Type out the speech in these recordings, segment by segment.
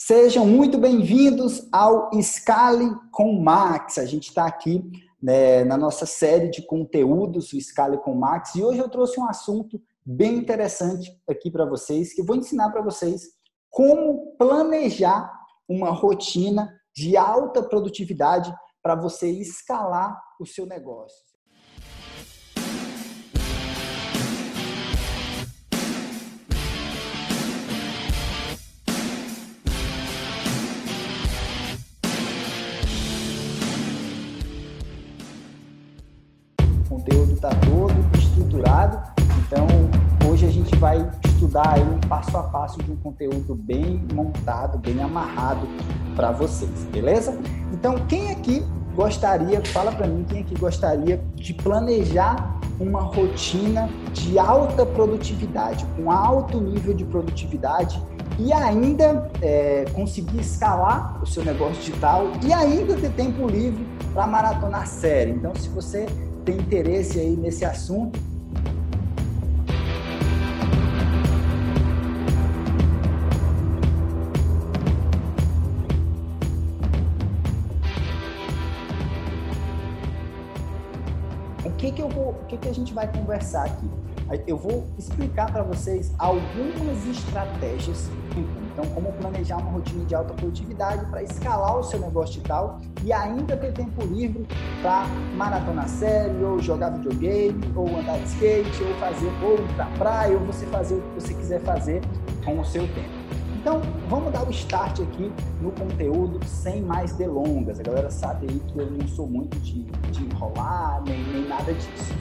Sejam muito bem-vindos ao Scale com Max. A gente está aqui né, na nossa série de conteúdos, o Scale com Max, e hoje eu trouxe um assunto bem interessante aqui para vocês, que eu vou ensinar para vocês como planejar uma rotina de alta produtividade para você escalar o seu negócio. Conteúdo está todo estruturado. Então, hoje a gente vai estudar aí um passo a passo de um conteúdo bem montado, bem amarrado para vocês, beleza? Então, quem aqui gostaria, fala para mim, quem aqui gostaria de planejar uma rotina de alta produtividade, com alto nível de produtividade e ainda é, conseguir escalar o seu negócio digital e ainda ter tempo livre para maratonar série. Então, se você tem interesse aí nesse assunto, o que que eu vou, o que que a gente vai conversar aqui? Eu vou explicar para vocês algumas estratégias então, como planejar uma rotina de alta produtividade para escalar o seu negócio digital e ainda ter tempo livre para maratonar série, ou jogar videogame, ou andar de skate, ou fazer, ou ir para praia, ou você fazer o que você quiser fazer com o seu tempo. Então, vamos dar o start aqui no conteúdo sem mais delongas. A galera sabe aí que eu não sou muito de, de enrolar, nem, nem nada disso.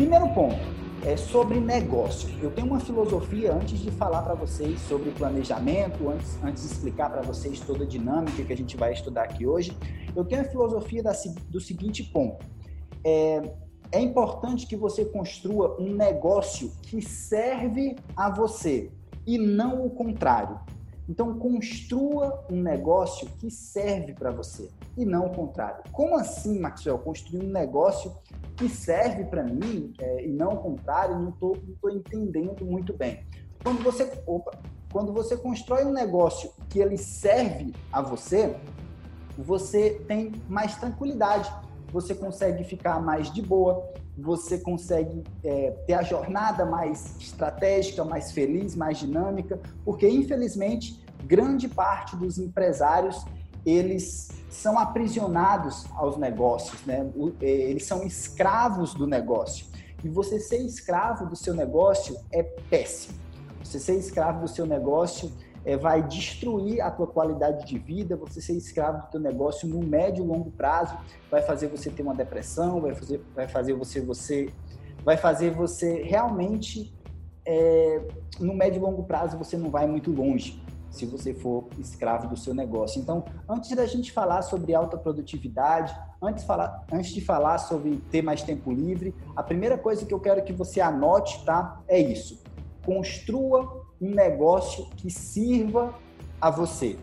Primeiro ponto é sobre negócio. Eu tenho uma filosofia antes de falar para vocês sobre planejamento, antes, antes de explicar para vocês toda a dinâmica que a gente vai estudar aqui hoje. Eu tenho a filosofia da, do seguinte ponto. É, é importante que você construa um negócio que serve a você e não o contrário. Então, construa um negócio que serve para você e não o contrário. Como assim, Maxwell? Construir um negócio que serve para mim é, e não o contrário? Não estou entendendo muito bem. Quando você, opa, quando você constrói um negócio que ele serve a você, você tem mais tranquilidade, você consegue ficar mais de boa, você consegue é, ter a jornada mais estratégica, mais feliz, mais dinâmica, porque infelizmente grande parte dos empresários eles são aprisionados aos negócios, né? É, eles são escravos do negócio. E você ser escravo do seu negócio é péssimo. Você ser escravo do seu negócio é, vai destruir a tua qualidade de vida. Você ser escravo do teu negócio no médio e longo prazo vai fazer você ter uma depressão, vai fazer, vai fazer você, você, vai fazer você realmente é, no médio e longo prazo você não vai muito longe se você for escravo do seu negócio. Então, antes da gente falar sobre alta produtividade, antes, falar, antes de falar sobre ter mais tempo livre, a primeira coisa que eu quero que você anote, tá? É isso. Construa um negócio que sirva a você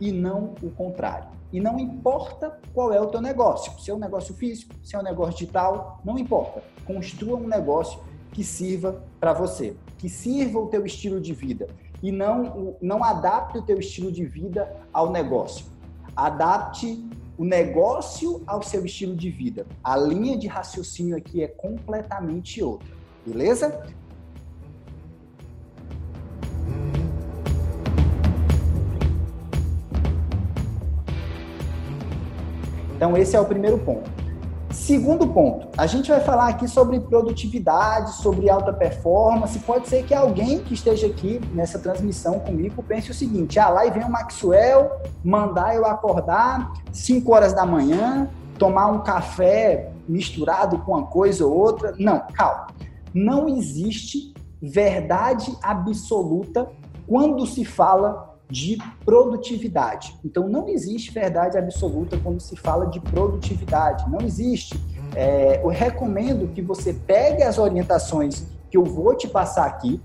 e não o contrário. E não importa qual é o teu negócio, se é um negócio físico, se é um negócio digital, não importa. Construa um negócio que sirva para você, que sirva o teu estilo de vida e não, não adapte o teu estilo de vida ao negócio. Adapte o negócio ao seu estilo de vida. A linha de raciocínio aqui é completamente outra, beleza? Então, esse é o primeiro ponto. Segundo ponto, a gente vai falar aqui sobre produtividade, sobre alta performance. Pode ser que alguém que esteja aqui nessa transmissão comigo pense o seguinte: ah, lá vem o Maxwell mandar eu acordar 5 horas da manhã, tomar um café misturado com uma coisa ou outra. Não, calma. Não existe verdade absoluta quando se fala de produtividade. Então, não existe verdade absoluta quando se fala de produtividade. Não existe. É, eu recomendo que você pegue as orientações que eu vou te passar aqui,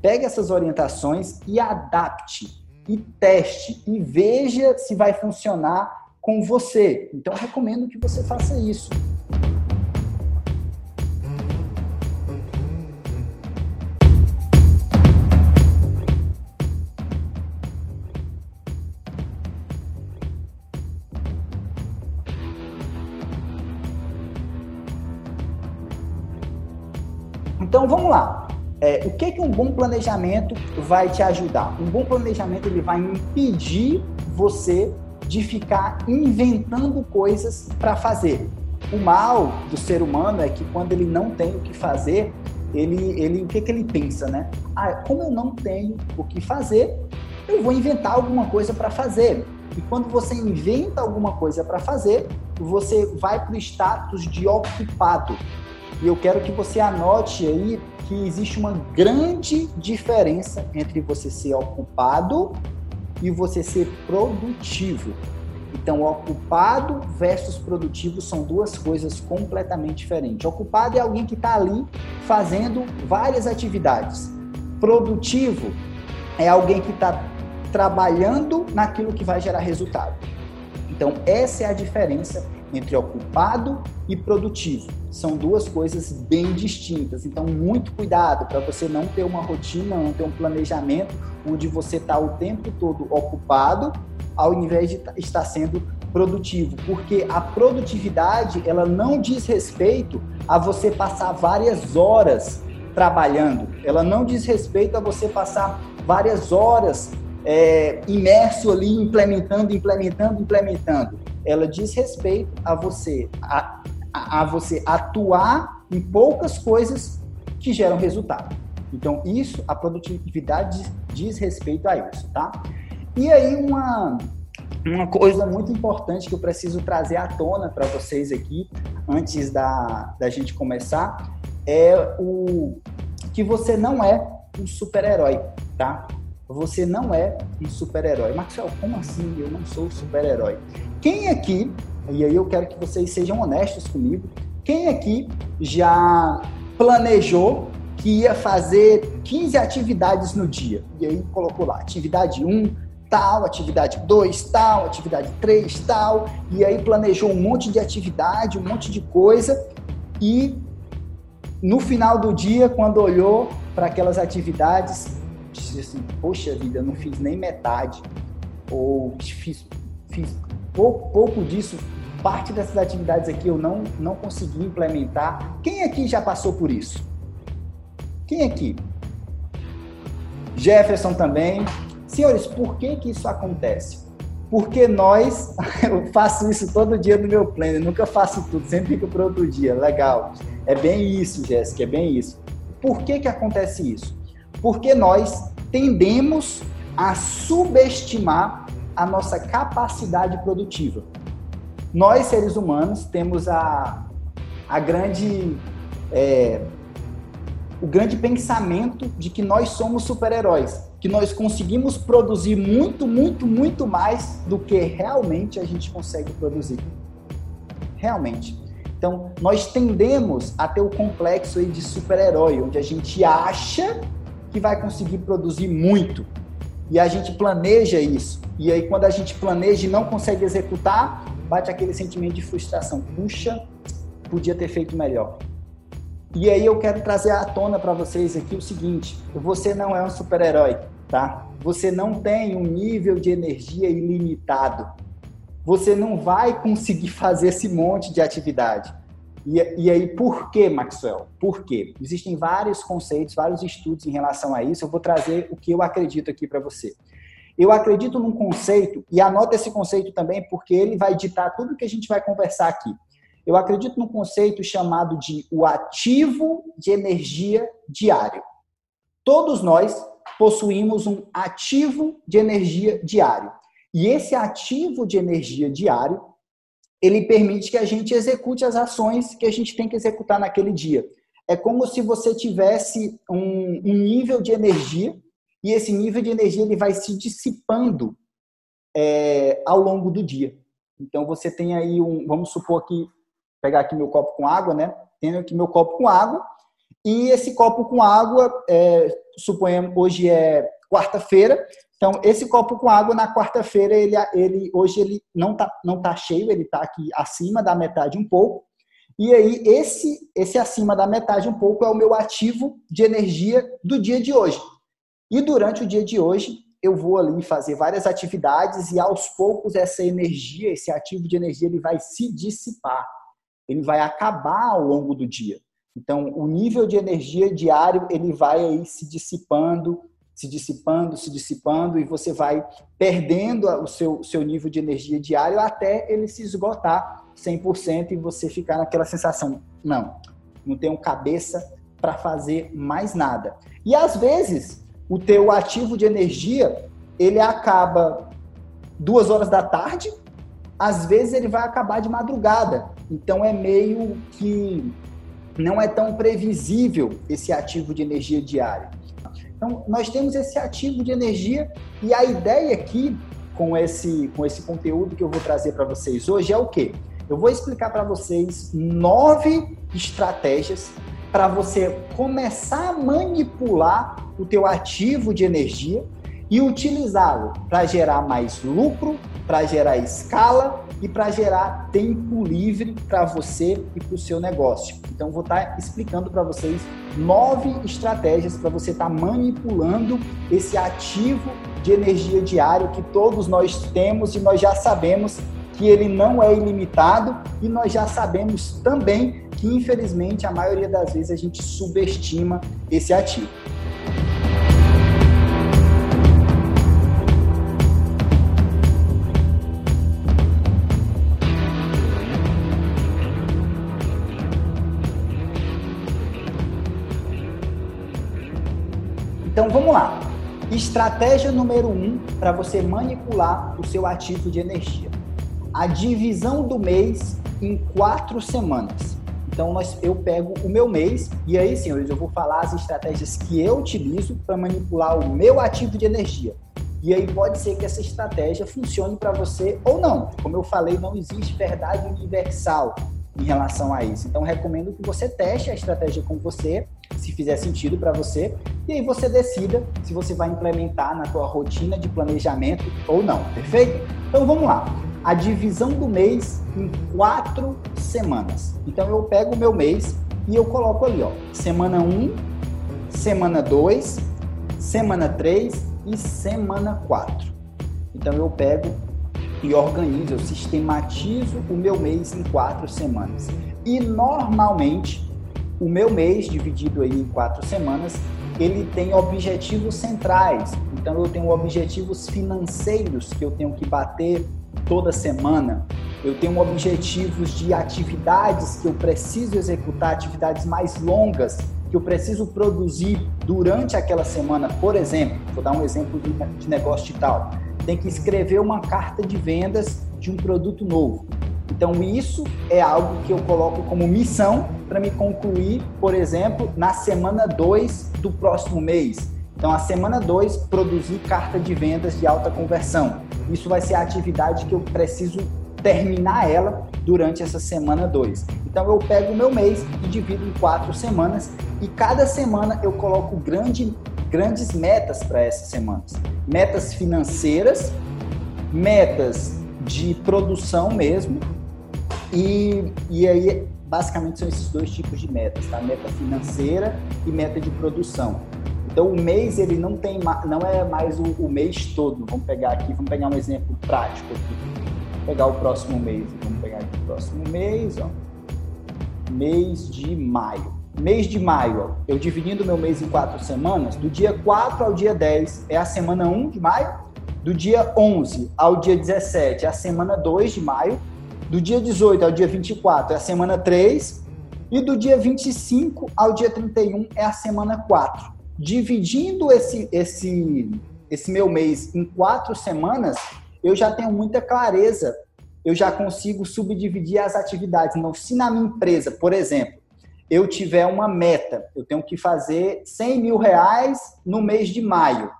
pegue essas orientações e adapte, e teste, e veja se vai funcionar com você. Então, recomendo que você faça isso. Então vamos lá. É, o que, que um bom planejamento vai te ajudar? Um bom planejamento ele vai impedir você de ficar inventando coisas para fazer. O mal do ser humano é que quando ele não tem o que fazer, ele, ele o que, que ele pensa, né? Ah, como eu não tenho o que fazer, eu vou inventar alguma coisa para fazer. E quando você inventa alguma coisa para fazer, você vai para o status de ocupado. E eu quero que você anote aí que existe uma grande diferença entre você ser ocupado e você ser produtivo. Então, ocupado versus produtivo são duas coisas completamente diferentes. Ocupado é alguém que está ali fazendo várias atividades. Produtivo é alguém que está trabalhando naquilo que vai gerar resultado. Então, essa é a diferença entre ocupado e produtivo. São duas coisas bem distintas. Então, muito cuidado para você não ter uma rotina, não ter um planejamento onde você está o tempo todo ocupado, ao invés de estar sendo produtivo, porque a produtividade ela não diz respeito a você passar várias horas trabalhando, ela não diz respeito a você passar várias horas é, imerso ali implementando, implementando, implementando ela diz respeito a você, a, a, a você atuar em poucas coisas que geram resultado. Então, isso, a produtividade diz, diz respeito a isso, tá? E aí, uma, uma coisa muito importante que eu preciso trazer à tona para vocês aqui, antes da, da gente começar, é o que você não é um super-herói, tá? Você não é um super-herói. Marcelo, como assim? Eu não sou super-herói. Quem aqui, e aí eu quero que vocês sejam honestos comigo, quem aqui já planejou que ia fazer 15 atividades no dia? E aí colocou lá, atividade 1, tal, atividade 2, tal, atividade 3, tal, e aí planejou um monte de atividade, um monte de coisa, e no final do dia, quando olhou para aquelas atividades, assim: Poxa vida, eu não fiz nem metade, ou fiz, fiz pouco, pouco disso, parte dessas atividades aqui eu não, não consegui implementar. Quem aqui já passou por isso? Quem aqui? Jefferson também. Senhores, por que que isso acontece? Porque nós, eu faço isso todo dia no meu plano, nunca faço tudo, sempre fico para outro dia. Legal. É bem isso, Jéssica, é bem isso. Por que que acontece isso? Porque nós tendemos a subestimar a nossa capacidade produtiva. Nós, seres humanos, temos a, a grande. É, o grande pensamento de que nós somos super-heróis, que nós conseguimos produzir muito, muito, muito mais do que realmente a gente consegue produzir. Realmente. Então, nós tendemos a ter o complexo de super-herói, onde a gente acha que vai conseguir produzir muito, e a gente planeja isso. E aí, quando a gente planeja e não consegue executar, bate aquele sentimento de frustração. Puxa, podia ter feito melhor. E aí eu quero trazer à tona para vocês aqui o seguinte: você não é um super-herói, tá? Você não tem um nível de energia ilimitado. Você não vai conseguir fazer esse monte de atividade. E, e aí, por que, Maxwell? Por quê? Existem vários conceitos, vários estudos em relação a isso. Eu vou trazer o que eu acredito aqui para você. Eu acredito num conceito, e anota esse conceito também, porque ele vai ditar tudo que a gente vai conversar aqui. Eu acredito num conceito chamado de o ativo de energia diário. Todos nós possuímos um ativo de energia diário. E esse ativo de energia diário ele permite que a gente execute as ações que a gente tem que executar naquele dia. É como se você tivesse um, um nível de energia e esse nível de energia ele vai se dissipando é, ao longo do dia. Então você tem aí um, vamos supor que pegar aqui meu copo com água, né? Tenho aqui meu copo com água e esse copo com água, é, suponhamos hoje é quarta-feira, Então, esse copo com água na quarta-feira, ele, ele, hoje ele não está não tá cheio, ele está aqui acima da metade um pouco. E aí, esse, esse acima da metade um pouco é o meu ativo de energia do dia de hoje. E durante o dia de hoje, eu vou ali fazer várias atividades e aos poucos essa energia, esse ativo de energia, ele vai se dissipar. Ele vai acabar ao longo do dia. Então, o nível de energia diário, ele vai aí se dissipando, se dissipando, se dissipando, e você vai perdendo o seu, seu nível de energia diário até ele se esgotar 100% e você ficar naquela sensação, não, não tenho cabeça para fazer mais nada. E às vezes, o teu ativo de energia, ele acaba duas horas da tarde, às vezes ele vai acabar de madrugada. Então é meio que não é tão previsível esse ativo de energia diário. Então, nós temos esse ativo de energia e a ideia aqui com esse, com esse conteúdo que eu vou trazer para vocês hoje é o quê? Eu vou explicar para vocês nove estratégias para você começar a manipular o teu ativo de energia e utilizá-lo para gerar mais lucro, para gerar escala e para gerar tempo livre para você e para o seu negócio. Então, vou estar tá explicando para vocês nove estratégias para você estar tá manipulando esse ativo de energia diário que todos nós temos e nós já sabemos que ele não é ilimitado e nós já sabemos também que, infelizmente, a maioria das vezes a gente subestima esse ativo. Estratégia número um para você manipular o seu ativo de energia. A divisão do mês em quatro semanas. Então nós, eu pego o meu mês e aí, senhores, eu vou falar as estratégias que eu utilizo para manipular o meu ativo de energia. E aí pode ser que essa estratégia funcione para você ou não. Como eu falei, não existe verdade universal em relação a isso. Então recomendo que você teste a estratégia com você se fizer sentido para você, e aí você decida se você vai implementar na tua rotina de planejamento ou não, perfeito? Então vamos lá. A divisão do mês em quatro semanas. Então eu pego o meu mês e eu coloco ali, ó, semana 1, um, semana 2, semana 3 e semana 4. Então eu pego e organizo, eu sistematizo o meu mês em quatro semanas. E normalmente o meu mês, dividido aí em quatro semanas, ele tem objetivos centrais. Então, eu tenho objetivos financeiros que eu tenho que bater toda semana. Eu tenho objetivos de atividades que eu preciso executar, atividades mais longas que eu preciso produzir durante aquela semana. Por exemplo, vou dar um exemplo de negócio digital. Tem que escrever uma carta de vendas de um produto novo. Então, isso é algo que eu coloco como missão para me concluir, por exemplo, na semana 2 do próximo mês. Então, a semana 2, produzir carta de vendas de alta conversão. Isso vai ser a atividade que eu preciso terminar ela durante essa semana 2. Então, eu pego o meu mês e divido em quatro semanas e cada semana eu coloco grande, grandes metas para essas semanas. Metas financeiras, metas de produção mesmo, e, e aí, basicamente, são esses dois tipos de metas, tá? Meta financeira e meta de produção. Então, o mês, ele não tem não é mais o, o mês todo. Vamos pegar aqui, vamos pegar um exemplo prático aqui. Vamos pegar o próximo mês. Vamos pegar aqui o próximo mês, ó. Mês de maio. Mês de maio, ó, eu dividindo meu mês em quatro semanas, do dia 4 ao dia 10 é a semana 1 de maio, do dia 11 ao dia 17 é a semana 2 de maio, do dia 18 ao dia 24 é a semana 3 e do dia 25 ao dia 31 é a semana 4. Dividindo esse, esse, esse meu mês em quatro semanas, eu já tenho muita clareza, eu já consigo subdividir as atividades. Então, se na minha empresa, por exemplo, eu tiver uma meta, eu tenho que fazer 100 mil reais no mês de maio,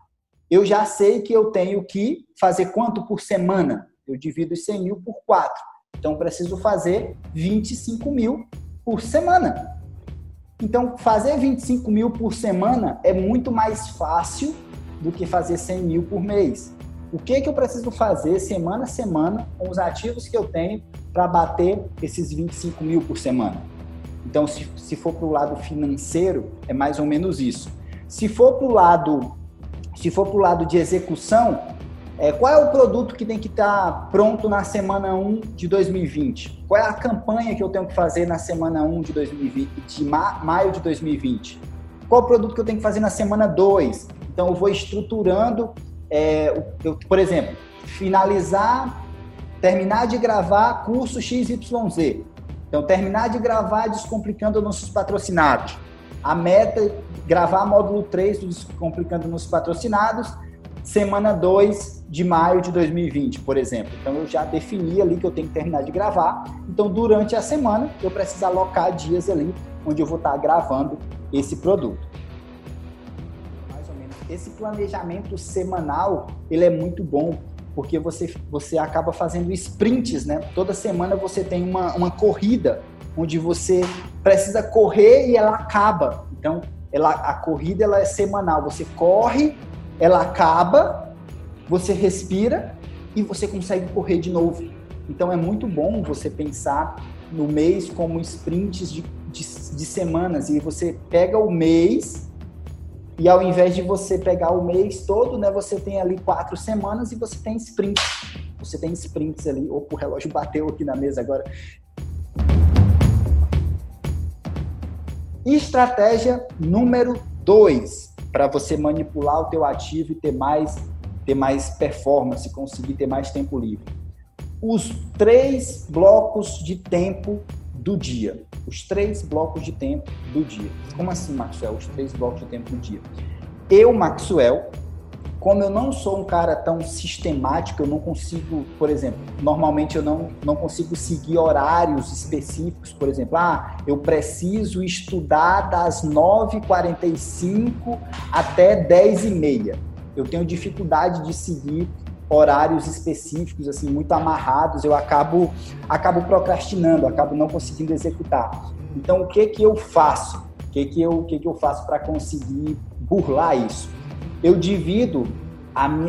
eu já sei que eu tenho que fazer quanto por semana? Eu divido os 100 mil por quatro. Então, preciso fazer 25 mil por semana. Então, fazer 25 mil por semana é muito mais fácil do que fazer 100 mil por mês. O que, que eu preciso fazer semana a semana com os ativos que eu tenho para bater esses 25 mil por semana? Então, se, se for para o lado financeiro, é mais ou menos isso. Se for para o lado, se for lado de execução, é, qual é o produto que tem que estar tá pronto na semana 1 de 2020? Qual é a campanha que eu tenho que fazer na semana 1 de 2020, de ma maio de 2020? Qual o produto que eu tenho que fazer na semana 2? Então, eu vou estruturando, é, eu, por exemplo, finalizar, terminar de gravar curso XYZ. Então, terminar de gravar Descomplicando Nossos Patrocinados. A meta é gravar módulo 3 do Descomplicando Nossos Patrocinados, semana 2 de maio de 2020, por exemplo. Então eu já defini ali que eu tenho que terminar de gravar. Então durante a semana eu preciso alocar dias ali onde eu vou estar gravando esse produto. Mais ou menos. Esse planejamento semanal, ele é muito bom porque você, você acaba fazendo sprints, né? Toda semana você tem uma, uma corrida onde você precisa correr e ela acaba. Então, ela, a corrida ela é semanal. Você corre, ela acaba você respira e você consegue correr de novo. Então é muito bom você pensar no mês como sprints de, de, de semanas e você pega o mês e ao invés de você pegar o mês todo, né, você tem ali quatro semanas e você tem sprints. Você tem sprints ali. Opa, o relógio bateu aqui na mesa agora. Estratégia número dois para você manipular o teu ativo e ter mais ter mais performance, conseguir ter mais tempo livre. Os três blocos de tempo do dia. Os três blocos de tempo do dia. Como assim, Maxwell? Os três blocos de tempo do dia. Eu, Maxwell, como eu não sou um cara tão sistemático, eu não consigo, por exemplo, normalmente eu não, não consigo seguir horários específicos, por exemplo, ah, eu preciso estudar das 9h45 até 10h30 eu tenho dificuldade de seguir horários específicos assim muito amarrados, eu acabo acabo procrastinando, acabo não conseguindo executar. Então o que que eu faço? O que que eu o que que eu faço para conseguir burlar isso? Eu divido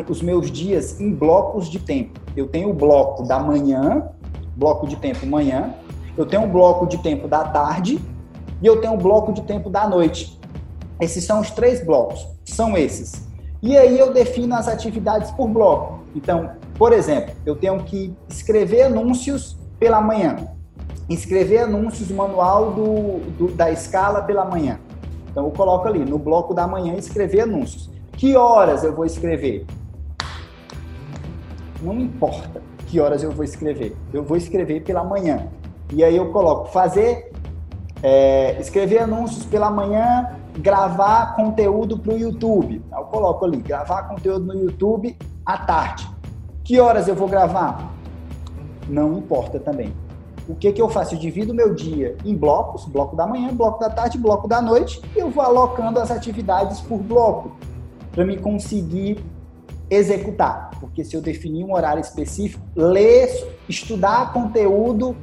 os meus dias em blocos de tempo. Eu tenho o bloco da manhã, bloco de tempo manhã, eu tenho um bloco de tempo da tarde e eu tenho um bloco de tempo da noite. Esses são os três blocos. São esses e aí eu defino as atividades por bloco. Então, por exemplo, eu tenho que escrever anúncios pela manhã, escrever anúncios manual do, do, da escala pela manhã. Então eu coloco ali no bloco da manhã escrever anúncios. Que horas eu vou escrever? Não importa que horas eu vou escrever. Eu vou escrever pela manhã. E aí eu coloco fazer, é, escrever anúncios pela manhã gravar conteúdo para o YouTube. Eu coloco ali, gravar conteúdo no YouTube à tarde. Que horas eu vou gravar? Não importa também. O que, que eu faço? Eu divido meu dia em blocos, bloco da manhã, bloco da tarde, bloco da noite, e eu vou alocando as atividades por bloco, para me conseguir executar. Porque se eu definir um horário específico, ler, estudar conteúdo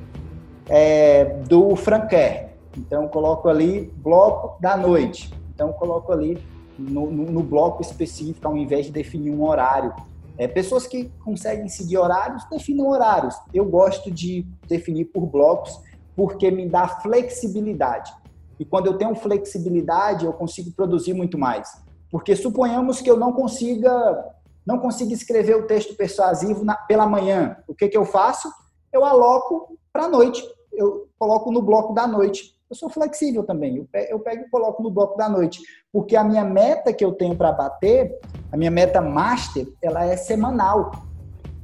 é, do Franker, então, coloco ali bloco da noite. Então, coloco ali no, no, no bloco específico, ao invés de definir um horário. É, pessoas que conseguem seguir horários, definam horários. Eu gosto de definir por blocos, porque me dá flexibilidade. E quando eu tenho flexibilidade, eu consigo produzir muito mais. Porque suponhamos que eu não consiga não consiga escrever o texto persuasivo na, pela manhã. O que, que eu faço? Eu aloco para a noite. Eu coloco no bloco da noite. Eu sou flexível também. Eu pego e coloco no bloco da noite. Porque a minha meta que eu tenho para bater, a minha meta master, ela é semanal.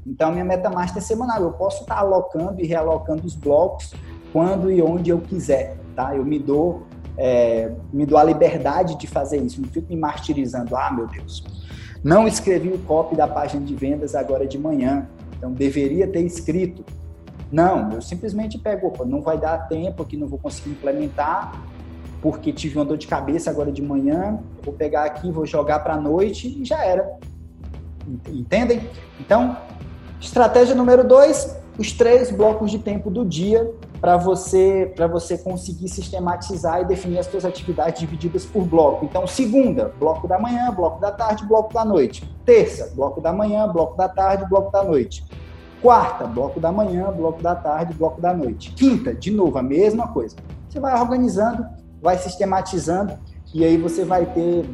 Então, a minha meta master é semanal. Eu posso estar alocando e realocando os blocos quando e onde eu quiser. Tá? Eu me dou, é, me dou a liberdade de fazer isso. Não fico me martirizando. Ah, meu Deus, não escrevi o copy da página de vendas agora de manhã. Então, deveria ter escrito. Não, eu simplesmente pego, opa, não vai dar tempo aqui, não vou conseguir implementar, porque tive uma dor de cabeça agora de manhã, vou pegar aqui, vou jogar para a noite e já era. Entendem? Então, estratégia número dois, os três blocos de tempo do dia para você para você conseguir sistematizar e definir as suas atividades divididas por bloco. Então, segunda, bloco da manhã, bloco da tarde, bloco da noite. Terça, bloco da manhã, bloco da tarde, bloco da noite. Quarta, bloco da manhã, bloco da tarde, bloco da noite. Quinta, de novo, a mesma coisa. Você vai organizando, vai sistematizando e aí você vai ter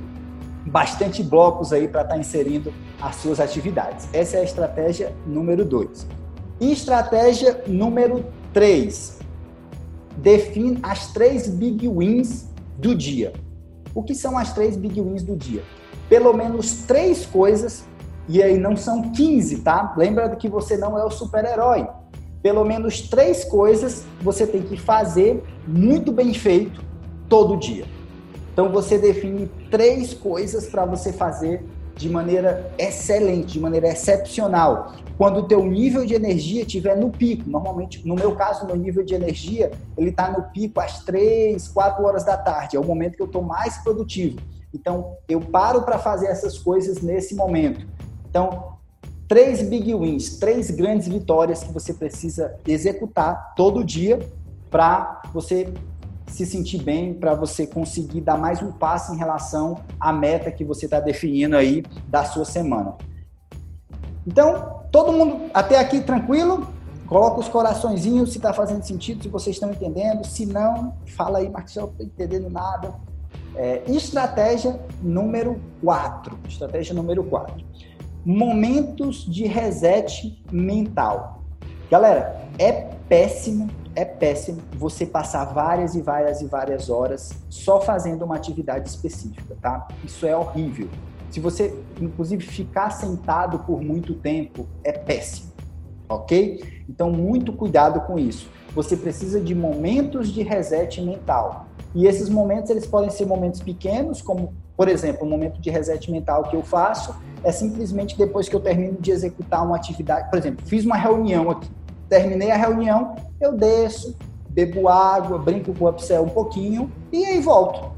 bastante blocos aí para estar tá inserindo as suas atividades. Essa é a estratégia número dois. estratégia número três, define as três big wins do dia. O que são as três big wins do dia? Pelo menos três coisas, e aí não são 15, tá? Lembra que você não é o super-herói. Pelo menos três coisas você tem que fazer muito bem feito todo dia. Então você define três coisas para você fazer de maneira excelente, de maneira excepcional. Quando o teu nível de energia estiver no pico, normalmente, no meu caso, meu nível de energia, ele está no pico às três, quatro horas da tarde, é o momento que eu estou mais produtivo. Então, eu paro para fazer essas coisas nesse momento. Então, três big wins, três grandes vitórias que você precisa executar todo dia para você se sentir bem, para você conseguir dar mais um passo em relação à meta que você está definindo aí da sua semana. Então, todo mundo até aqui tranquilo? Coloca os coraçõezinhos se está fazendo sentido, se vocês estão entendendo. Se não, fala aí, Marcelo, não estou entendendo nada. É, estratégia número 4. Estratégia número 4. Momentos de reset mental. Galera, é péssimo é péssimo você passar várias e várias e várias horas só fazendo uma atividade específica, tá? Isso é horrível. Se você, inclusive, ficar sentado por muito tempo, é péssimo, ok? Então, muito cuidado com isso. Você precisa de momentos de reset mental. E esses momentos, eles podem ser momentos pequenos, como, por exemplo, o momento de reset mental que eu faço é simplesmente depois que eu termino de executar uma atividade. Por exemplo, fiz uma reunião aqui Terminei a reunião, eu desço, bebo água, brinco com o Upsell um pouquinho e aí volto.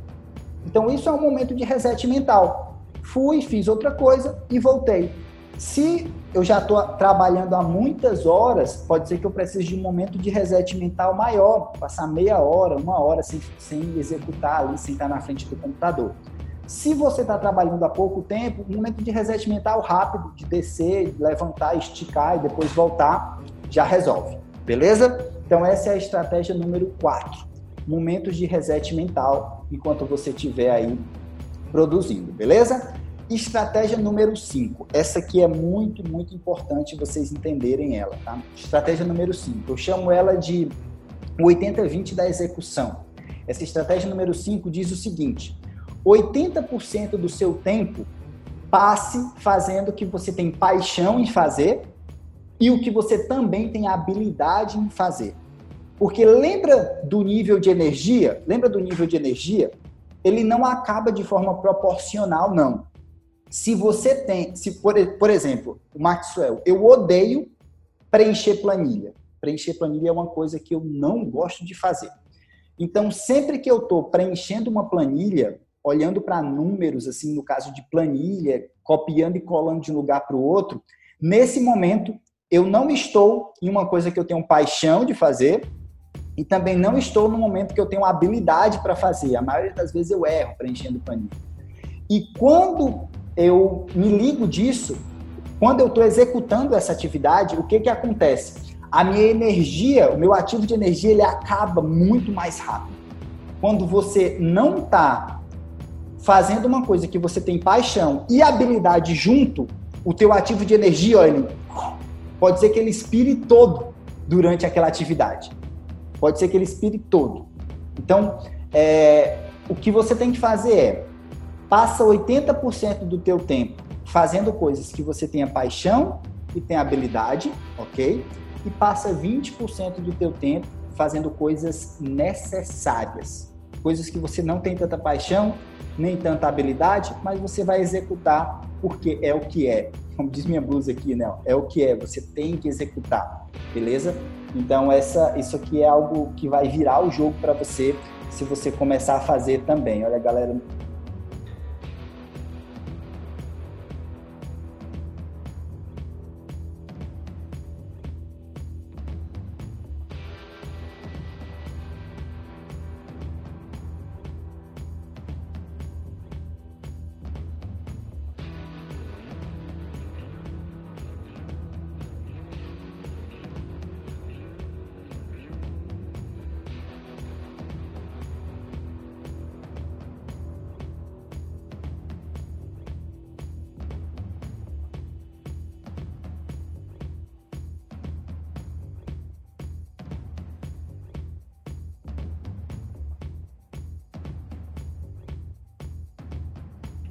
Então isso é um momento de reset mental. Fui, fiz outra coisa e voltei. Se eu já estou trabalhando há muitas horas, pode ser que eu precise de um momento de reset mental maior, passar meia hora, uma hora sem, sem executar ali, sem estar na frente do computador. Se você está trabalhando há pouco tempo, um momento de reset mental rápido, de descer, levantar, esticar e depois voltar, já resolve, beleza? Então essa é a estratégia número 4. Momentos de reset mental enquanto você estiver aí produzindo, beleza? Estratégia número 5. Essa aqui é muito, muito importante vocês entenderem ela, tá? Estratégia número 5. Eu chamo ela de 80-20 da execução. Essa estratégia número 5 diz o seguinte: 80% do seu tempo passe fazendo o que você tem paixão em fazer e o que você também tem habilidade em fazer. Porque lembra do nível de energia? Lembra do nível de energia? Ele não acaba de forma proporcional, não. Se você tem, se por, por exemplo, o Maxwell, eu odeio preencher planilha. Preencher planilha é uma coisa que eu não gosto de fazer. Então, sempre que eu estou preenchendo uma planilha, olhando para números, assim, no caso de planilha, copiando e colando de um lugar para o outro, nesse momento eu não estou em uma coisa que eu tenho paixão de fazer e também não estou no momento que eu tenho habilidade para fazer. A maioria das vezes eu erro preenchendo planilha. E quando eu me ligo disso, quando eu estou executando essa atividade, o que, que acontece? A minha energia, o meu ativo de energia, ele acaba muito mais rápido. Quando você não está fazendo uma coisa que você tem paixão e habilidade junto, o teu ativo de energia, olha, ele Pode ser que ele expire todo durante aquela atividade. Pode ser que ele expire todo. Então, é, o que você tem que fazer é passa 80% do teu tempo fazendo coisas que você tenha paixão e tem habilidade, ok? E passa 20% do teu tempo fazendo coisas necessárias, coisas que você não tem tanta paixão nem tanta habilidade, mas você vai executar porque é o que é. Como diz minha blusa aqui, né? É o que é, você tem que executar, beleza? Então essa, isso aqui é algo que vai virar o jogo para você se você começar a fazer também. Olha, galera,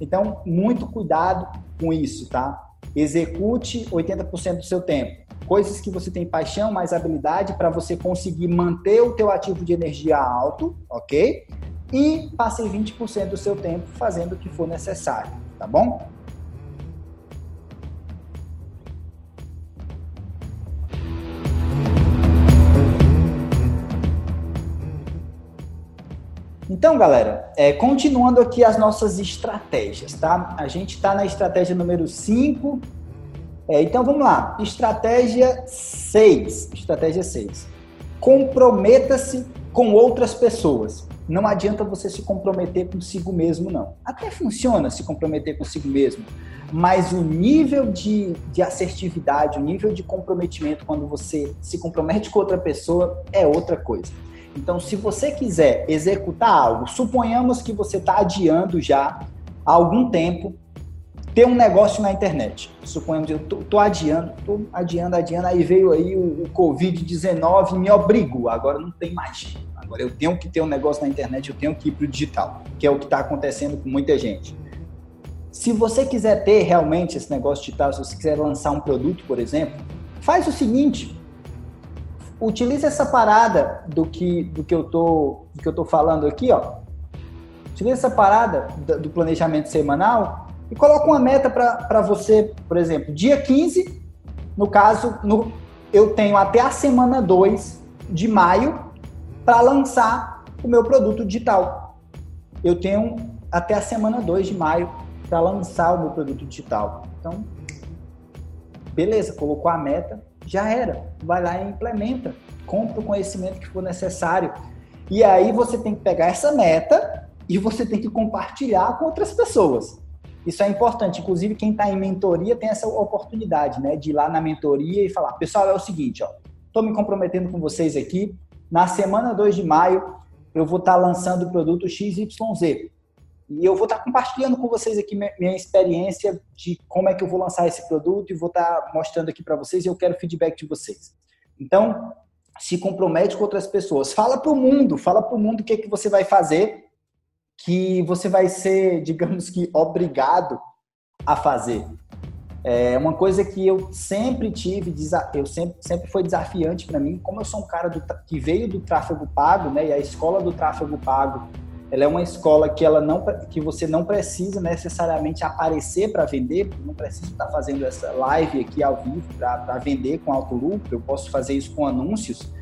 Então, muito cuidado com isso, tá? Execute 80% do seu tempo. Coisas que você tem paixão, mais habilidade para você conseguir manter o teu ativo de energia alto, ok? E passe 20% do seu tempo fazendo o que for necessário, tá bom? Então, galera, é, continuando aqui as nossas estratégias, tá? A gente está na estratégia número 5. É, então, vamos lá. Estratégia 6. Estratégia 6. Comprometa-se com outras pessoas. Não adianta você se comprometer consigo mesmo, não. Até funciona se comprometer consigo mesmo, mas o nível de, de assertividade, o nível de comprometimento quando você se compromete com outra pessoa é outra coisa. Então, se você quiser executar algo, suponhamos que você está adiando já há algum tempo ter um negócio na internet. Suponhamos, eu tô, adiando, tô adiando, adiando, aí veio aí o, o Covid-19 e me obrigou, agora não tem mais. Agora eu tenho que ter um negócio na internet, eu tenho que ir para o digital, que é o que está acontecendo com muita gente. Se você quiser ter realmente esse negócio digital, se você quiser lançar um produto, por exemplo, faz o seguinte, utilize essa parada do que, do que eu tô, do que eu tô falando aqui, ó. Utilize essa parada do planejamento semanal e coloca uma meta para você, por exemplo, dia 15, no caso, no, eu tenho até a semana 2 de maio para lançar o meu produto digital. Eu tenho até a semana 2 de maio para lançar o meu produto digital. Então, beleza, colocou a meta, já era. Vai lá e implementa. Compra o conhecimento que for necessário. E aí você tem que pegar essa meta e você tem que compartilhar com outras pessoas. Isso é importante. Inclusive, quem está em mentoria tem essa oportunidade, né? De ir lá na mentoria e falar, pessoal, é o seguinte, ó. Estou me comprometendo com vocês aqui. Na semana 2 de maio, eu vou estar tá lançando o produto XYZ. E eu vou estar compartilhando com vocês aqui minha experiência de como é que eu vou lançar esse produto e vou estar mostrando aqui para vocês e eu quero feedback de vocês. Então, se compromete com outras pessoas. Fala para o mundo, fala para o mundo o que, é que você vai fazer, que você vai ser, digamos que, obrigado a fazer. É uma coisa que eu sempre tive, eu sempre, sempre foi desafiante para mim, como eu sou um cara do, que veio do tráfego pago, né, e a escola do tráfego pago ela é uma escola que ela não que você não precisa necessariamente aparecer para vender, não preciso estar fazendo essa live aqui ao vivo para vender com alto lucro, eu posso fazer isso com anúncios.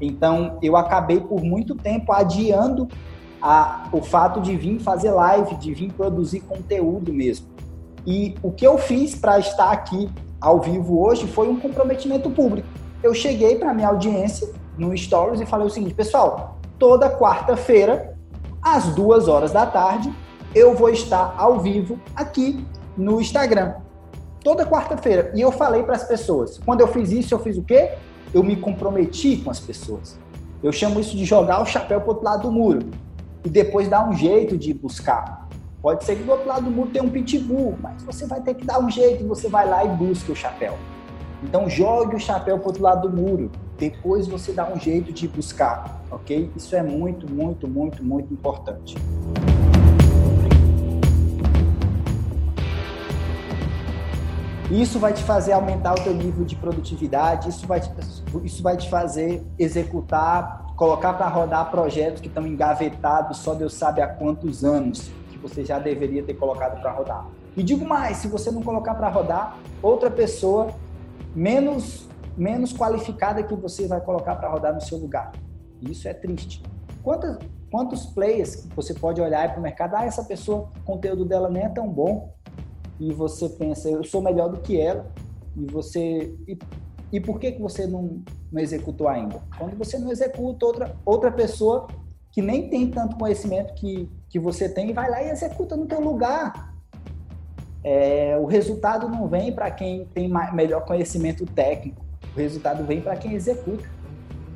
Então, eu acabei por muito tempo adiando a, o fato de vir fazer live, de vir produzir conteúdo mesmo. E o que eu fiz para estar aqui ao vivo hoje foi um comprometimento público. Eu cheguei para minha audiência no Stories e falei o seguinte, pessoal, toda quarta-feira às duas horas da tarde, eu vou estar ao vivo aqui no Instagram. Toda quarta-feira. E eu falei para as pessoas. Quando eu fiz isso, eu fiz o quê? Eu me comprometi com as pessoas. Eu chamo isso de jogar o chapéu para outro lado do muro. E depois dar um jeito de buscar. Pode ser que do outro lado do muro tenha um pitbull, mas você vai ter que dar um jeito e você vai lá e busca o chapéu. Então jogue o chapéu para outro lado do muro. Depois você dá um jeito de buscar, ok? Isso é muito, muito, muito, muito importante. Isso vai te fazer aumentar o teu nível de produtividade, isso vai te, isso vai te fazer executar, colocar para rodar projetos que estão engavetados, só Deus sabe há quantos anos que você já deveria ter colocado para rodar. E digo mais, se você não colocar para rodar, outra pessoa menos menos qualificada que você vai colocar para rodar no seu lugar. Isso é triste. Quantos, quantos players você pode olhar para o mercado? Ah, essa pessoa, o conteúdo dela nem é tão bom. E você pensa, eu sou melhor do que ela. E você. E, e por que, que você não, não executou ainda? Quando você não executa, outra, outra pessoa que nem tem tanto conhecimento que, que você tem, vai lá e executa no teu lugar. É, o resultado não vem para quem tem mais, melhor conhecimento técnico. O resultado vem para quem executa.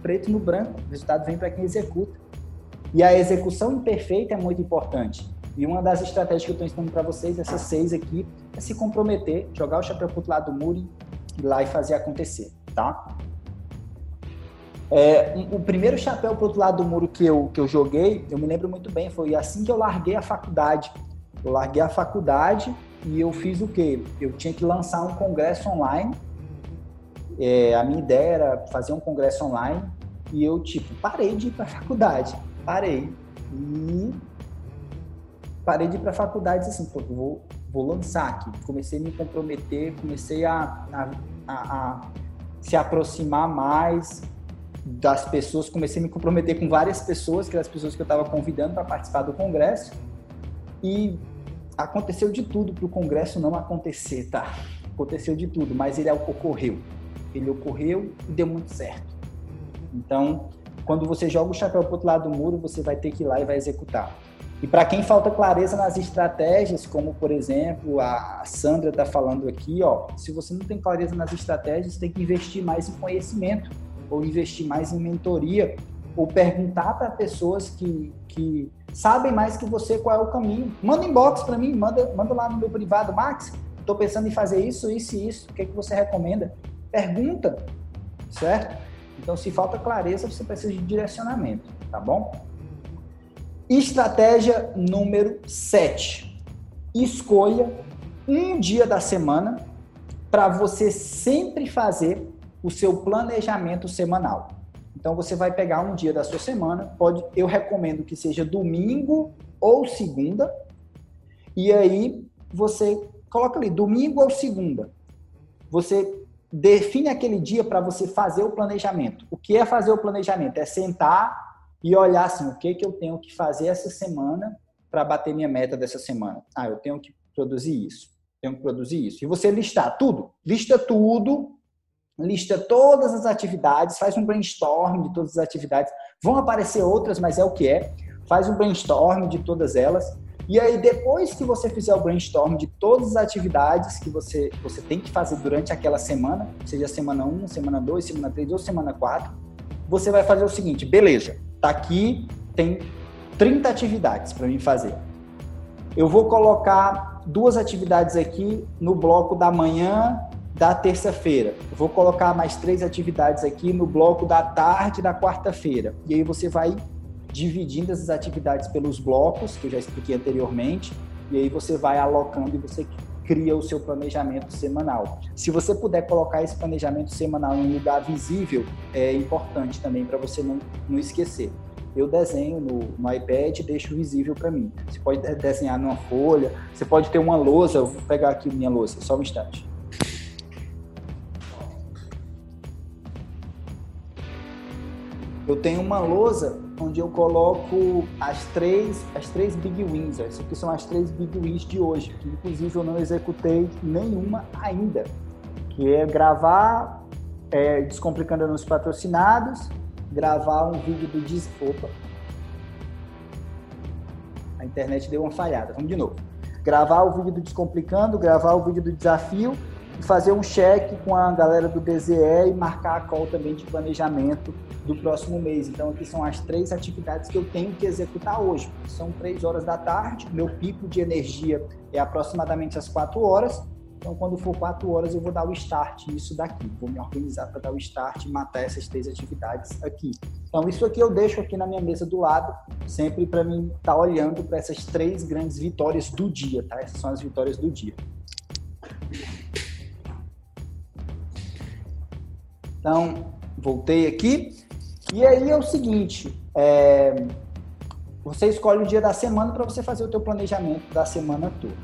Preto no branco, o resultado vem para quem executa. E a execução imperfeita é muito importante. E uma das estratégias que eu estou ensinando para vocês, essas seis aqui, é se comprometer, jogar o chapéu para o outro lado do muro e ir lá e fazer acontecer, tá? É, o primeiro chapéu para o outro lado do muro que eu, que eu joguei, eu me lembro muito bem, foi assim que eu larguei a faculdade. Eu larguei a faculdade e eu fiz o quê? Eu tinha que lançar um congresso online. É, a minha ideia era fazer um congresso online e eu, tipo, parei de ir para faculdade. Parei. E parei de ir para faculdade assim, pô, vou, vou lançar aqui. Comecei a me comprometer, comecei a, a, a, a se aproximar mais das pessoas, comecei a me comprometer com várias pessoas, que eram as pessoas que eu estava convidando para participar do congresso. E aconteceu de tudo para o congresso não acontecer, tá? Aconteceu de tudo, mas ele ocorreu. Ele ocorreu e deu muito certo. Então, quando você joga o chapéu para o outro lado do muro, você vai ter que ir lá e vai executar. E para quem falta clareza nas estratégias, como por exemplo a Sandra está falando aqui, ó, se você não tem clareza nas estratégias, tem que investir mais em conhecimento ou investir mais em mentoria ou perguntar para pessoas que, que sabem mais que você qual é o caminho. Manda inbox para mim, manda, manda lá no meu privado, Max, estou pensando em fazer isso, isso e isso, o que, é que você recomenda? Pergunta, certo? Então, se falta clareza, você precisa de direcionamento, tá bom? Estratégia número 7. Escolha um dia da semana para você sempre fazer o seu planejamento semanal. Então você vai pegar um dia da sua semana, pode, eu recomendo que seja domingo ou segunda, e aí você coloca ali domingo ou segunda. Você define aquele dia para você fazer o planejamento. O que é fazer o planejamento? É sentar e olhar assim, o que que eu tenho que fazer essa semana para bater minha meta dessa semana. Ah, eu tenho que produzir isso, tenho que produzir isso. E você listar tudo, lista tudo lista todas as atividades, faz um brainstorm de todas as atividades. Vão aparecer outras, mas é o que é. Faz um brainstorm de todas elas. E aí, depois que você fizer o brainstorm de todas as atividades que você, você tem que fazer durante aquela semana, seja semana 1, semana 2, semana 3 ou semana 4, você vai fazer o seguinte: beleza, tá aqui, tem 30 atividades para mim fazer. Eu vou colocar duas atividades aqui no bloco da manhã da terça-feira. Vou colocar mais três atividades aqui no bloco da tarde da quarta-feira. E aí você vai dividindo essas atividades pelos blocos, que eu já expliquei anteriormente, e aí você vai alocando e você cria o seu planejamento semanal. Se você puder colocar esse planejamento semanal em um lugar visível, é importante também para você não, não esquecer. Eu desenho no, no iPad e deixo visível para mim. Você pode desenhar numa folha, você pode ter uma lousa, vou pegar aqui minha lousa, só um instante. eu tenho uma lousa onde eu coloco as três, as três big wins. Essas aqui são as três big wins de hoje, que inclusive eu não executei nenhuma ainda, que é gravar é, Descomplicando nos patrocinados, gravar um vídeo do Dis... Opa! A internet deu uma falhada. Vamos de novo. Gravar o vídeo do Descomplicando, gravar o vídeo do desafio fazer um cheque com a galera do DZE e marcar a call também de planejamento do próximo mês. Então, aqui são as três atividades que eu tenho que executar hoje. São três horas da tarde, meu pico de energia é aproximadamente às quatro horas. Então, quando for quatro horas, eu vou dar o start nisso daqui. Vou me organizar para dar o start e matar essas três atividades aqui. Então, isso aqui eu deixo aqui na minha mesa do lado, sempre para mim estar tá olhando para essas três grandes vitórias do dia, tá? Essas são as vitórias do dia. Então, voltei aqui. E aí é o seguinte, é, você escolhe o dia da semana para você fazer o teu planejamento da semana toda,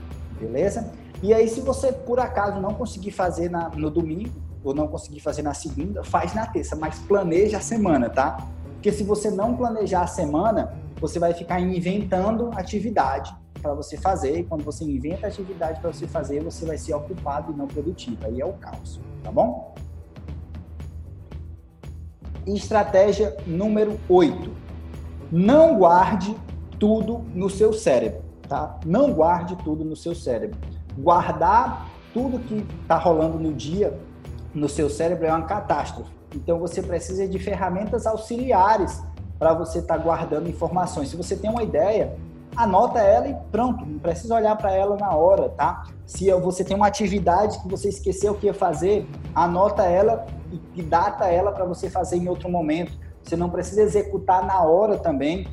beleza? E aí, se você por acaso não conseguir fazer na, no domingo ou não conseguir fazer na segunda, faz na terça, mas planeja a semana, tá? Porque se você não planejar a semana, você vai ficar inventando atividade para você fazer. E quando você inventa atividade para você fazer, você vai ser ocupado e não produtivo. Aí é o caos, tá bom? Estratégia número 8. Não guarde tudo no seu cérebro, tá? Não guarde tudo no seu cérebro. Guardar tudo que está rolando no dia no seu cérebro é uma catástrofe. Então você precisa de ferramentas auxiliares para você estar tá guardando informações. Se você tem uma ideia, anota ela e pronto, não precisa olhar para ela na hora, tá? Se você tem uma atividade que você esqueceu que ia fazer, anota ela e, data ela para você fazer em outro momento. Você não precisa executar na hora também.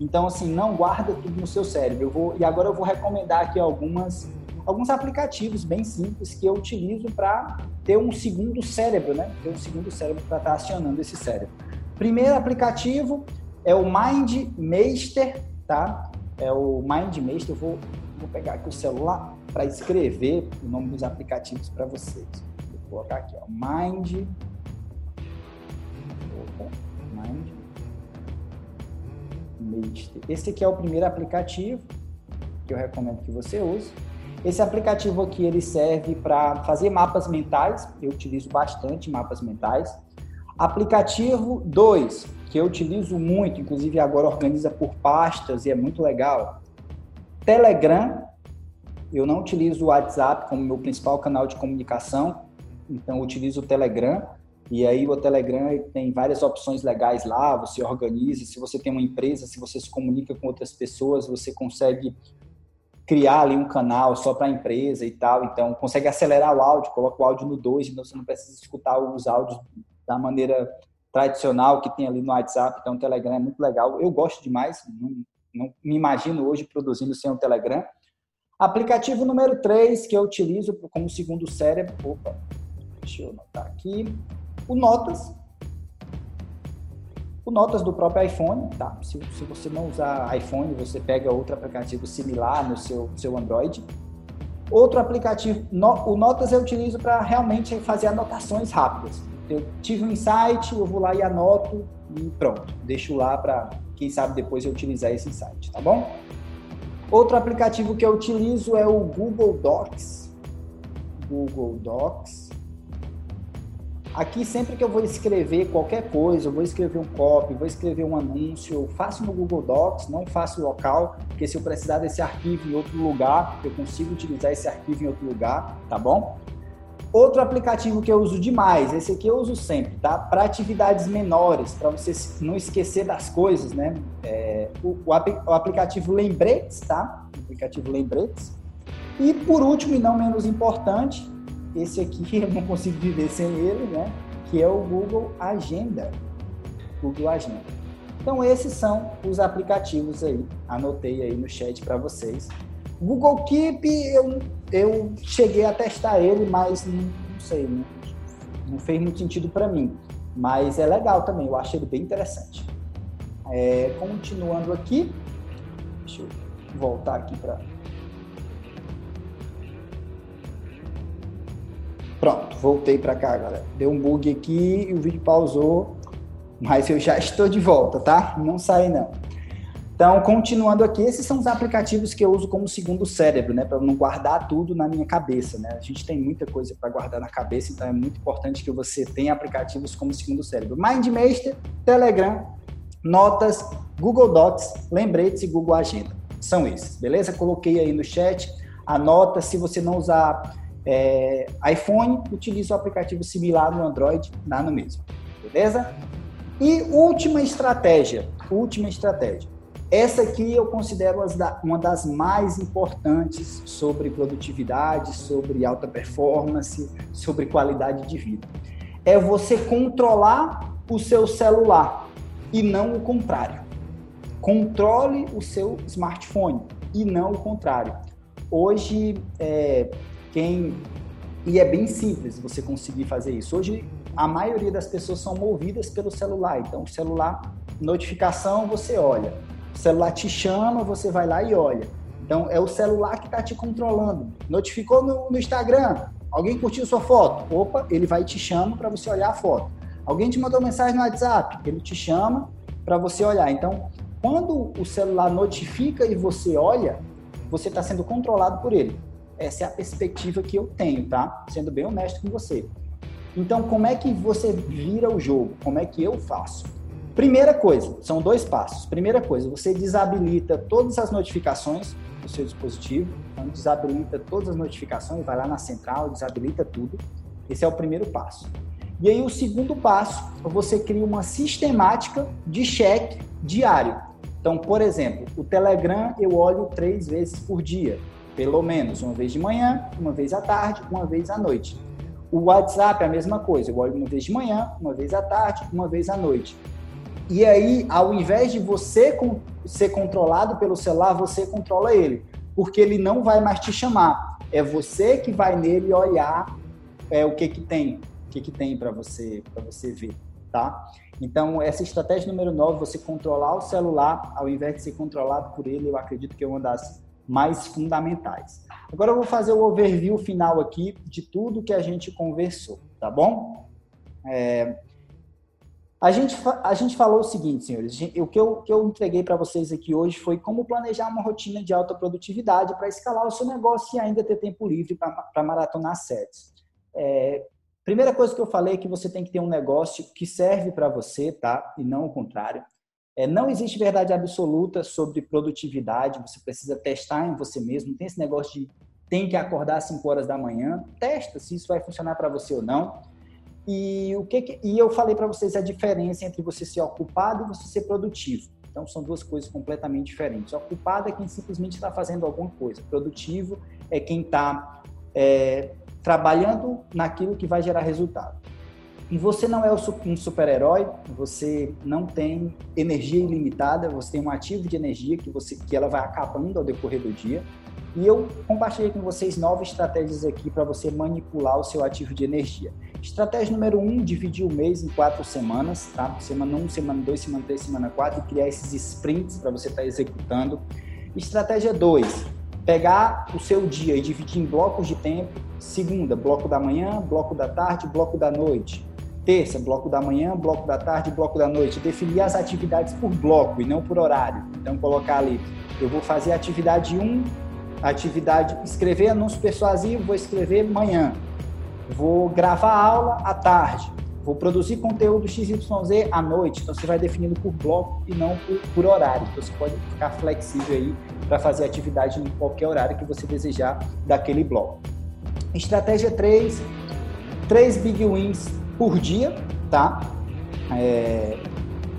Então, assim, não guarda tudo no seu cérebro. Eu vou, e agora eu vou recomendar aqui algumas, alguns aplicativos bem simples que eu utilizo para ter um segundo cérebro, né? Ter um segundo cérebro para estar tá acionando esse cérebro. Primeiro aplicativo é o MindMeister, tá? É o MindMeister. Eu vou, vou pegar aqui o celular para escrever o nome dos aplicativos para vocês. Vou colocar aqui, ó, Mind. Mind. Meister. Esse aqui é o primeiro aplicativo que eu recomendo que você use. Esse aplicativo aqui ele serve para fazer mapas mentais. Eu utilizo bastante mapas mentais. Aplicativo 2, que eu utilizo muito, inclusive agora organiza por pastas e é muito legal. Telegram, eu não utilizo o WhatsApp como meu principal canal de comunicação, então utilizo o Telegram. E aí o Telegram tem várias opções legais lá, você organiza, se você tem uma empresa, se você se comunica com outras pessoas, você consegue criar ali um canal só para a empresa e tal, então consegue acelerar o áudio, coloca o áudio no 2, então você não precisa escutar os áudios da maneira tradicional que tem ali no WhatsApp, então o Telegram é muito legal, eu gosto demais, não, não me imagino hoje produzindo sem o Telegram. Aplicativo número 3 que eu utilizo como segundo cérebro, opa, deixa eu anotar aqui, o Notas. O Notas do próprio iPhone, tá? Se, se você não usar iPhone, você pega outro aplicativo similar no seu, seu Android. Outro aplicativo, no, o Notas eu utilizo para realmente fazer anotações rápidas. Eu tive um insight, eu vou lá e anoto e pronto. Deixo lá para, quem sabe, depois eu utilizar esse insight, tá bom? Outro aplicativo que eu utilizo é o Google Docs. Google Docs. Aqui, sempre que eu vou escrever qualquer coisa, eu vou escrever um copy, vou escrever um anúncio, eu faço no Google Docs, não faço local, porque se eu precisar desse arquivo em outro lugar, eu consigo utilizar esse arquivo em outro lugar, tá bom? Outro aplicativo que eu uso demais, esse aqui eu uso sempre, tá? Para atividades menores, para você não esquecer das coisas, né? É, o, o, o aplicativo Lembretes, tá? O aplicativo Lembretes. E por último, e não menos importante, esse aqui eu não consigo viver sem ele, né? Que é o Google Agenda. Google Agenda. Então esses são os aplicativos aí. Anotei aí no chat para vocês. Google Keep eu, eu cheguei a testar ele, mas não, não sei, não, não, fez muito sentido para mim. Mas é legal também, eu achei ele bem interessante. É, continuando aqui, deixa eu voltar aqui para Pronto, voltei para cá, galera. Deu um bug aqui e o vídeo pausou, mas eu já estou de volta, tá? Não sai não. Então, continuando aqui, esses são os aplicativos que eu uso como segundo cérebro, né, para não guardar tudo na minha cabeça, né? A gente tem muita coisa para guardar na cabeça, então é muito importante que você tenha aplicativos como segundo cérebro. MindMaster, Telegram, Notas, Google Docs, Lembretes e Google Agenda. São esses, beleza? Coloquei aí no chat. Anota, se você não usar é, iPhone, utiliza o aplicativo similar no Android, dá no mesmo. Beleza? E última estratégia, última estratégia. Essa aqui eu considero uma das mais importantes sobre produtividade, sobre alta performance, sobre qualidade de vida. É você controlar o seu celular e não o contrário. Controle o seu smartphone e não o contrário. Hoje, é, quem e é bem simples você conseguir fazer isso. Hoje a maioria das pessoas são movidas pelo celular. Então, o celular, notificação, você olha. O celular te chama, você vai lá e olha. Então, é o celular que está te controlando. Notificou no, no, Instagram, alguém curtiu sua foto. Opa, ele vai te chama para você olhar a foto. Alguém te mandou mensagem no WhatsApp, ele te chama para você olhar. Então, quando o celular notifica e você olha, você está sendo controlado por ele. Essa é a perspectiva que eu tenho, tá? Sendo bem honesto com você. Então, como é que você vira o jogo? Como é que eu faço? Primeira coisa, são dois passos. Primeira coisa, você desabilita todas as notificações do seu dispositivo. Então, desabilita todas as notificações, vai lá na central, desabilita tudo. Esse é o primeiro passo. E aí, o segundo passo, você cria uma sistemática de cheque diário. Então, por exemplo, o Telegram eu olho três vezes por dia. Pelo menos uma vez de manhã, uma vez à tarde, uma vez à noite. O WhatsApp é a mesma coisa, eu olho uma vez de manhã, uma vez à tarde, uma vez à noite. E aí, ao invés de você ser controlado pelo celular, você controla ele, porque ele não vai mais te chamar. É você que vai nele olhar é, o que que tem, o que que tem para você, para você ver, tá? Então, essa estratégia número 9, você controlar o celular ao invés de ser controlado por ele, eu acredito que é uma das mais fundamentais. Agora eu vou fazer o overview final aqui de tudo que a gente conversou, tá bom? É, a gente, a gente falou o seguinte, senhores, o que eu, que eu entreguei para vocês aqui hoje foi como planejar uma rotina de alta produtividade para escalar o seu negócio e ainda ter tempo livre para maratonar sets. É, primeira coisa que eu falei é que você tem que ter um negócio que serve para você, tá? E não o contrário. É, não existe verdade absoluta sobre produtividade, você precisa testar em você mesmo, tem esse negócio de tem que acordar às 5 horas da manhã, testa se isso vai funcionar para você ou não. E o que, que e eu falei para vocês a diferença entre você ser ocupado e você ser produtivo. Então são duas coisas completamente diferentes. Ocupado é quem simplesmente está fazendo alguma coisa. Produtivo é quem está é, trabalhando naquilo que vai gerar resultado. E você não é um super-herói, você não tem energia ilimitada, você tem um ativo de energia que, você, que ela vai acabando ao decorrer do dia. E eu compartilhei com vocês nove estratégias aqui para você manipular o seu ativo de energia. Estratégia número um, dividir o mês em quatro semanas, tá? Semana um, semana dois, semana três, semana quatro, e criar esses sprints para você estar tá executando. Estratégia dois, pegar o seu dia e dividir em blocos de tempo. Segunda, bloco da manhã, bloco da tarde, bloco da noite. Terça, bloco da manhã, bloco da tarde, bloco da noite. Definir as atividades por bloco e não por horário. Então, colocar ali, eu vou fazer atividade 1, atividade, escrever anúncio persuasivo, vou escrever manhã. Vou gravar aula à tarde. Vou produzir conteúdo XYZ à noite. Então, você vai definindo por bloco e não por, por horário. Então, você pode ficar flexível aí para fazer atividade em qualquer horário que você desejar daquele bloco. Estratégia 3, 3 big wins por dia, tá? É,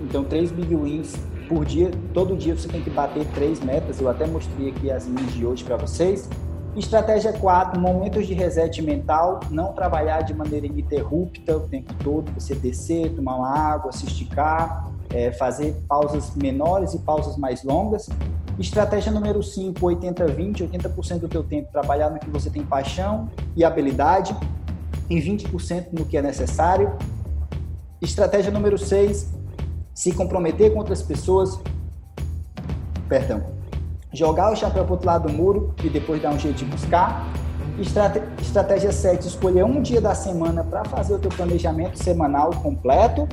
então, três big wins por dia. Todo dia você tem que bater três metas. Eu até mostrei aqui as minhas de hoje para vocês. Estratégia 4, momentos de reset mental, não trabalhar de maneira ininterrupta o tempo todo, você descer, tomar uma água, se esticar, é, fazer pausas menores e pausas mais longas. Estratégia número 5, 80-20, 80%, do teu tempo trabalhar no que você tem paixão e habilidade em 20% no que é necessário. Estratégia número 6, se comprometer com outras pessoas. Perdão. Jogar o chapéu para o outro lado do muro e depois dar um jeito de buscar. Estratégia 7, escolher um dia da semana para fazer o teu planejamento semanal completo.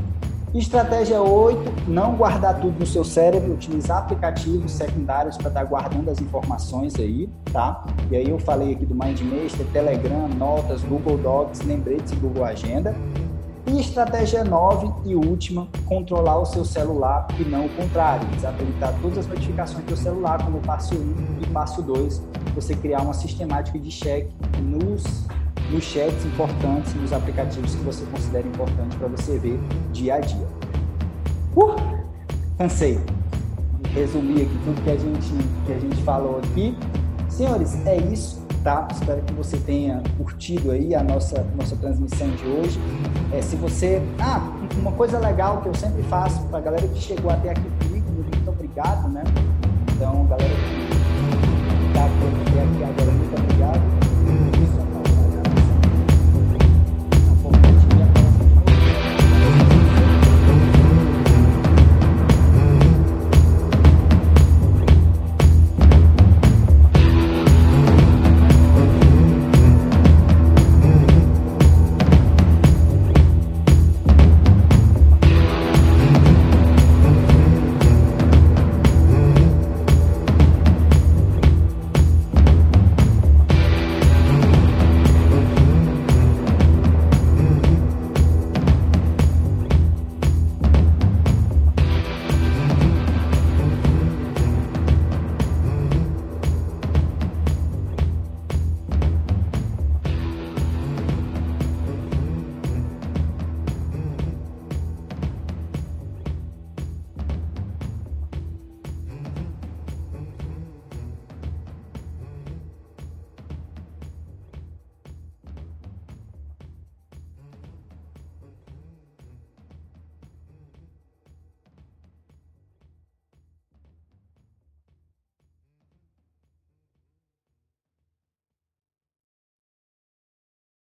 Estratégia 8, não guardar tudo no seu cérebro, utilizar aplicativos secundários para estar tá guardando as informações aí, tá? E aí eu falei aqui do MindMaster, Telegram, Notas, Google Docs, lembretes e Google Agenda. E estratégia 9 e última, controlar o seu celular e não o contrário, desabilitar todas as notificações do celular, como passo 1 e passo 2, você criar uma sistemática de check nos nos chats importantes, nos aplicativos que você considera importante para você ver dia a dia. Uh, cansei. Resumi aqui tudo que a gente, que a gente falou aqui. Senhores, é isso. Tá? Espero que você tenha curtido aí a nossa, nossa transmissão de hoje. É, se você. Ah, uma coisa legal que eu sempre faço para a galera que chegou até aqui comigo, muito obrigado, né? Então, galera que está aqui aqui agora, muito obrigado.